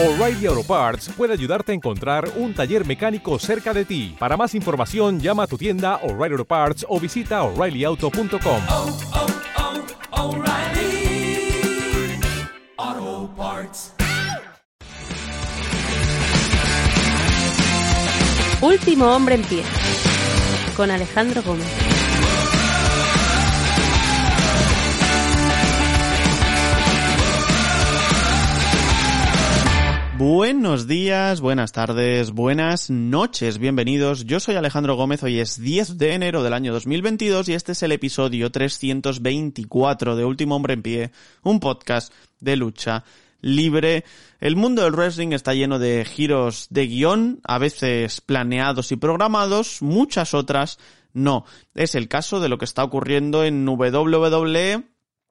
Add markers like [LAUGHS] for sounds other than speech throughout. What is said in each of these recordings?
O'Reilly Auto Parts puede ayudarte a encontrar un taller mecánico cerca de ti. Para más información, llama a tu tienda O'Reilly Auto Parts o visita oreillyauto.com. oh, oh, Parts. Último hombre en pie. Con Alejandro Gómez. Buenos días, buenas tardes, buenas noches, bienvenidos. Yo soy Alejandro Gómez, hoy es 10 de enero del año 2022 y este es el episodio 324 de Último Hombre en Pie, un podcast de lucha libre. El mundo del wrestling está lleno de giros de guion, a veces planeados y programados, muchas otras no. Es el caso de lo que está ocurriendo en WWE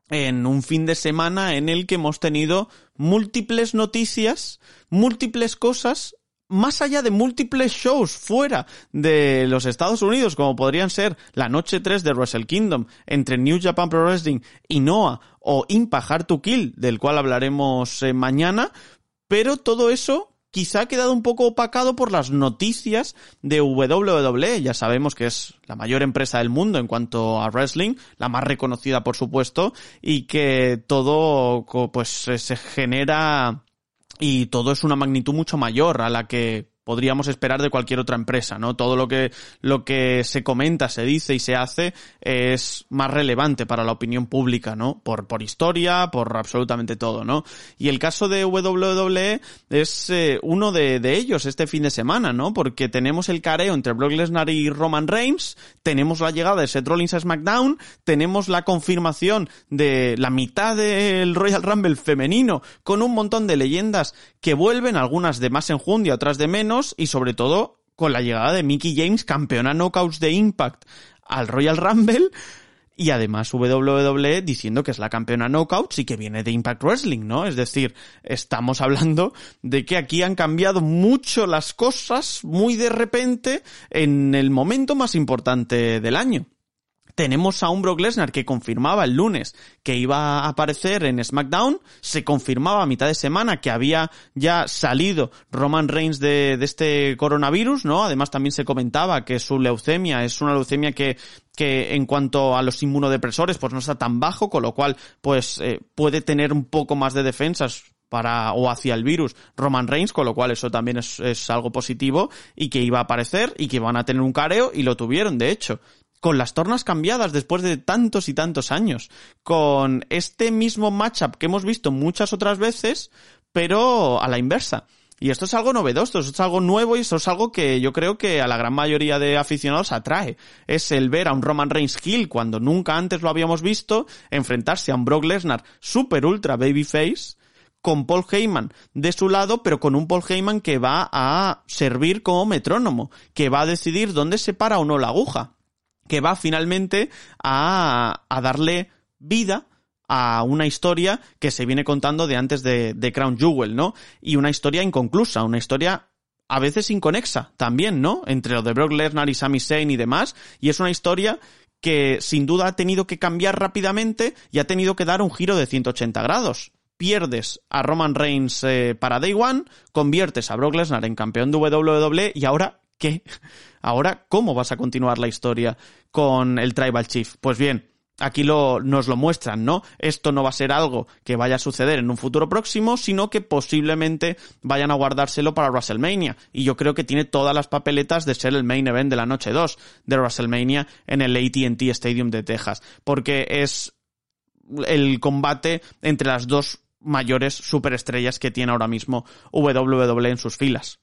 en un fin de semana en el que hemos tenido múltiples noticias, múltiples cosas, más allá de múltiples shows fuera de los Estados Unidos, como podrían ser la noche 3 de Wrestle Kingdom entre New Japan Pro Wrestling y Noah o Impact Hard to Kill, del cual hablaremos eh, mañana, pero todo eso quizá ha quedado un poco opacado por las noticias de WWE. Ya sabemos que es la mayor empresa del mundo en cuanto a wrestling, la más reconocida por supuesto, y que todo pues se genera y todo es una magnitud mucho mayor a la que podríamos esperar de cualquier otra empresa, ¿no? Todo lo que, lo que se comenta, se dice y se hace es más relevante para la opinión pública, ¿no? Por, por historia, por absolutamente todo, ¿no? Y el caso de WWE es eh, uno de, ellos este fin de semana, ¿no? Porque tenemos el careo entre Brock Lesnar y Roman Reigns, tenemos la llegada de Seth Rollins a SmackDown, tenemos la confirmación de la mitad del Royal Rumble femenino con un montón de leyendas que vuelven, algunas de más enjundia, otras de menos, y sobre todo con la llegada de Mickey James, campeona knockouts de Impact al Royal Rumble y además WWE diciendo que es la campeona knockouts y que viene de Impact Wrestling, ¿no? Es decir, estamos hablando de que aquí han cambiado mucho las cosas muy de repente en el momento más importante del año tenemos a un Brock Lesnar que confirmaba el lunes que iba a aparecer en SmackDown, se confirmaba a mitad de semana que había ya salido Roman Reigns de, este coronavirus, ¿no? Además también se comentaba que su leucemia es una leucemia que que en cuanto a los inmunodepresores pues no está tan bajo, con lo cual pues eh, puede tener un poco más de defensas para o hacia el virus Roman Reigns, con lo cual eso también es, es, algo positivo y que iba a aparecer y que van a tener un careo y lo tuvieron, de hecho con las tornas cambiadas después de tantos y tantos años, con este mismo matchup que hemos visto muchas otras veces, pero a la inversa. Y esto es algo novedoso, esto es algo nuevo y esto es algo que yo creo que a la gran mayoría de aficionados atrae. Es el ver a un Roman Reigns Hill cuando nunca antes lo habíamos visto, enfrentarse a un Brock Lesnar super ultra babyface, con Paul Heyman de su lado, pero con un Paul Heyman que va a servir como metrónomo, que va a decidir dónde se para o no la aguja que va finalmente a, a darle vida a una historia que se viene contando de antes de, Crown Jewel, ¿no? Y una historia inconclusa, una historia a veces inconexa también, ¿no? Entre lo de Brock Lesnar y Sami Zayn y demás, y es una historia que sin duda ha tenido que cambiar rápidamente y ha tenido que dar un giro de 180 grados. Pierdes a Roman Reigns eh, para Day One, conviertes a Brock Lesnar en campeón de WWE y ahora ¿qué? Ahora, ¿cómo vas a continuar la historia con el Tribal Chief? Pues bien, aquí lo, nos lo muestran, ¿no? Esto no va a ser algo que vaya a suceder en un futuro próximo, sino que posiblemente vayan a guardárselo para WrestleMania. Y yo creo que tiene todas las papeletas de ser el main event de la noche 2 de WrestleMania en el ATT Stadium de Texas. Porque es el combate entre las dos mayores superestrellas que tiene ahora mismo WWE en sus filas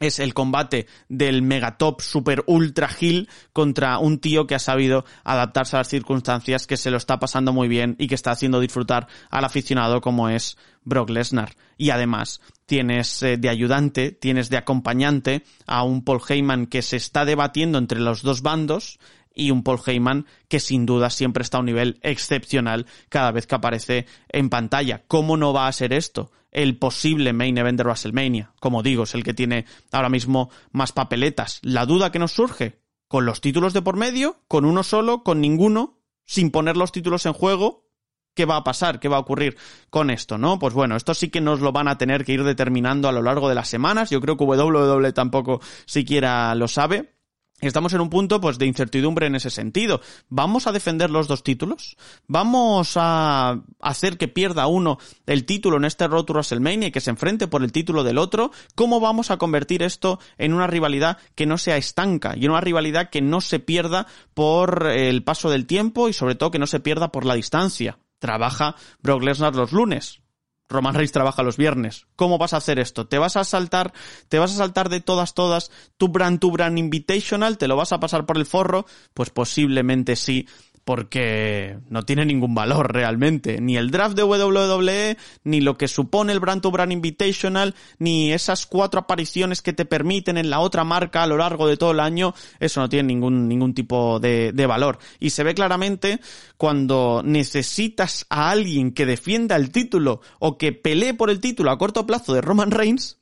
es el combate del megatop super ultra hill contra un tío que ha sabido adaptarse a las circunstancias, que se lo está pasando muy bien y que está haciendo disfrutar al aficionado como es Brock Lesnar. Y además, tienes eh, de ayudante, tienes de acompañante a un Paul Heyman que se está debatiendo entre los dos bandos y un Paul Heyman que sin duda siempre está a un nivel excepcional cada vez que aparece en pantalla. ¿Cómo no va a ser esto? El posible main event de WrestleMania. Como digo, es el que tiene ahora mismo más papeletas. La duda que nos surge, con los títulos de por medio, con uno solo, con ninguno, sin poner los títulos en juego, ¿Qué va a pasar? ¿Qué va a ocurrir con esto? ¿No? Pues bueno, esto sí que nos lo van a tener que ir determinando a lo largo de las semanas. Yo creo que WWE tampoco siquiera lo sabe. Estamos en un punto pues de incertidumbre en ese sentido. ¿Vamos a defender los dos títulos? ¿Vamos a hacer que pierda uno el título en este Road to WrestleMania y que se enfrente por el título del otro? ¿Cómo vamos a convertir esto en una rivalidad que no sea estanca y en una rivalidad que no se pierda por el paso del tiempo y sobre todo que no se pierda por la distancia? Trabaja Brock Lesnar los lunes. Roman Reigns trabaja los viernes. ¿Cómo vas a hacer esto? ¿Te vas a saltar, te vas a saltar de todas, todas tu brand, tu brand invitational? ¿Te lo vas a pasar por el forro? Pues posiblemente sí, porque no tiene ningún valor realmente. Ni el draft de WWE, ni lo que supone el Brand to Brand Invitational, ni esas cuatro apariciones que te permiten en la otra marca a lo largo de todo el año, eso no tiene ningún, ningún tipo de, de valor. Y se ve claramente cuando necesitas a alguien que defienda el título o que pelee por el título a corto plazo de Roman Reigns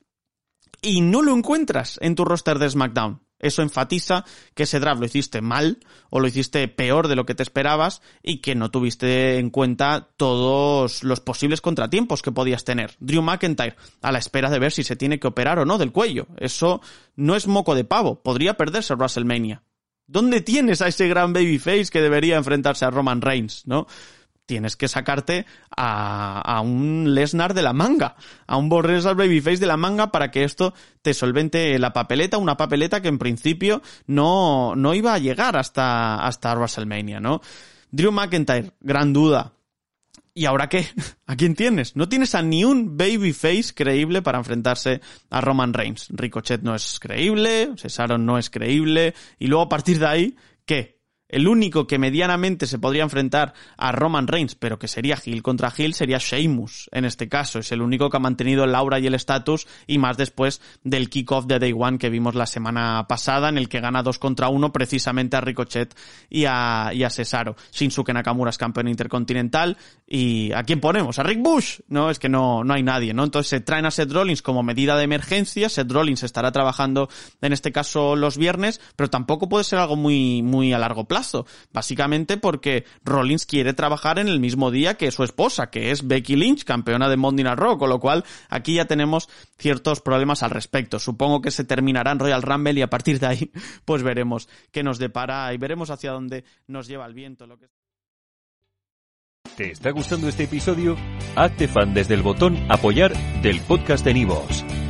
y no lo encuentras en tu roster de SmackDown. Eso enfatiza que ese draft lo hiciste mal o lo hiciste peor de lo que te esperabas y que no tuviste en cuenta todos los posibles contratiempos que podías tener. Drew McIntyre, a la espera de ver si se tiene que operar o no del cuello. Eso no es moco de pavo. Podría perderse WrestleMania. ¿Dónde tienes a ese gran babyface que debería enfrentarse a Roman Reigns, no? Tienes que sacarte a, a un Lesnar de la manga, a un Lesnar Babyface de la manga para que esto te solvente la papeleta, una papeleta que en principio no, no iba a llegar hasta, hasta WrestleMania, ¿no? Drew McIntyre, gran duda. ¿Y ahora qué? [LAUGHS] ¿A quién tienes? No tienes a ni un babyface creíble para enfrentarse a Roman Reigns. Ricochet no es creíble, Cesaro no es creíble, y luego a partir de ahí, ¿qué? El único que medianamente se podría enfrentar a Roman Reigns, pero que sería Hill contra Hill, sería Sheamus. En este caso, es el único que ha mantenido el aura y el estatus, y más después del kickoff de Day One que vimos la semana pasada, en el que gana dos contra uno precisamente a Ricochet y a, y a Cesaro. Shinsuke Nakamura es campeón intercontinental, y ¿a quién ponemos? ¿A Rick Bush? No, es que no, no hay nadie, ¿no? Entonces se traen a Seth Rollins como medida de emergencia, Seth Rollins estará trabajando en este caso los viernes, pero tampoco puede ser algo muy, muy a largo plazo Básicamente porque Rollins quiere trabajar en el mismo día que su esposa, que es Becky Lynch, campeona de Monday Night Raw, con lo cual aquí ya tenemos ciertos problemas al respecto. Supongo que se terminará en Royal Rumble y a partir de ahí [LAUGHS] pues veremos qué nos depara y veremos hacia dónde nos lleva el viento. ¿Te está gustando este episodio? Hazte fan desde el botón apoyar del podcast de Nivos.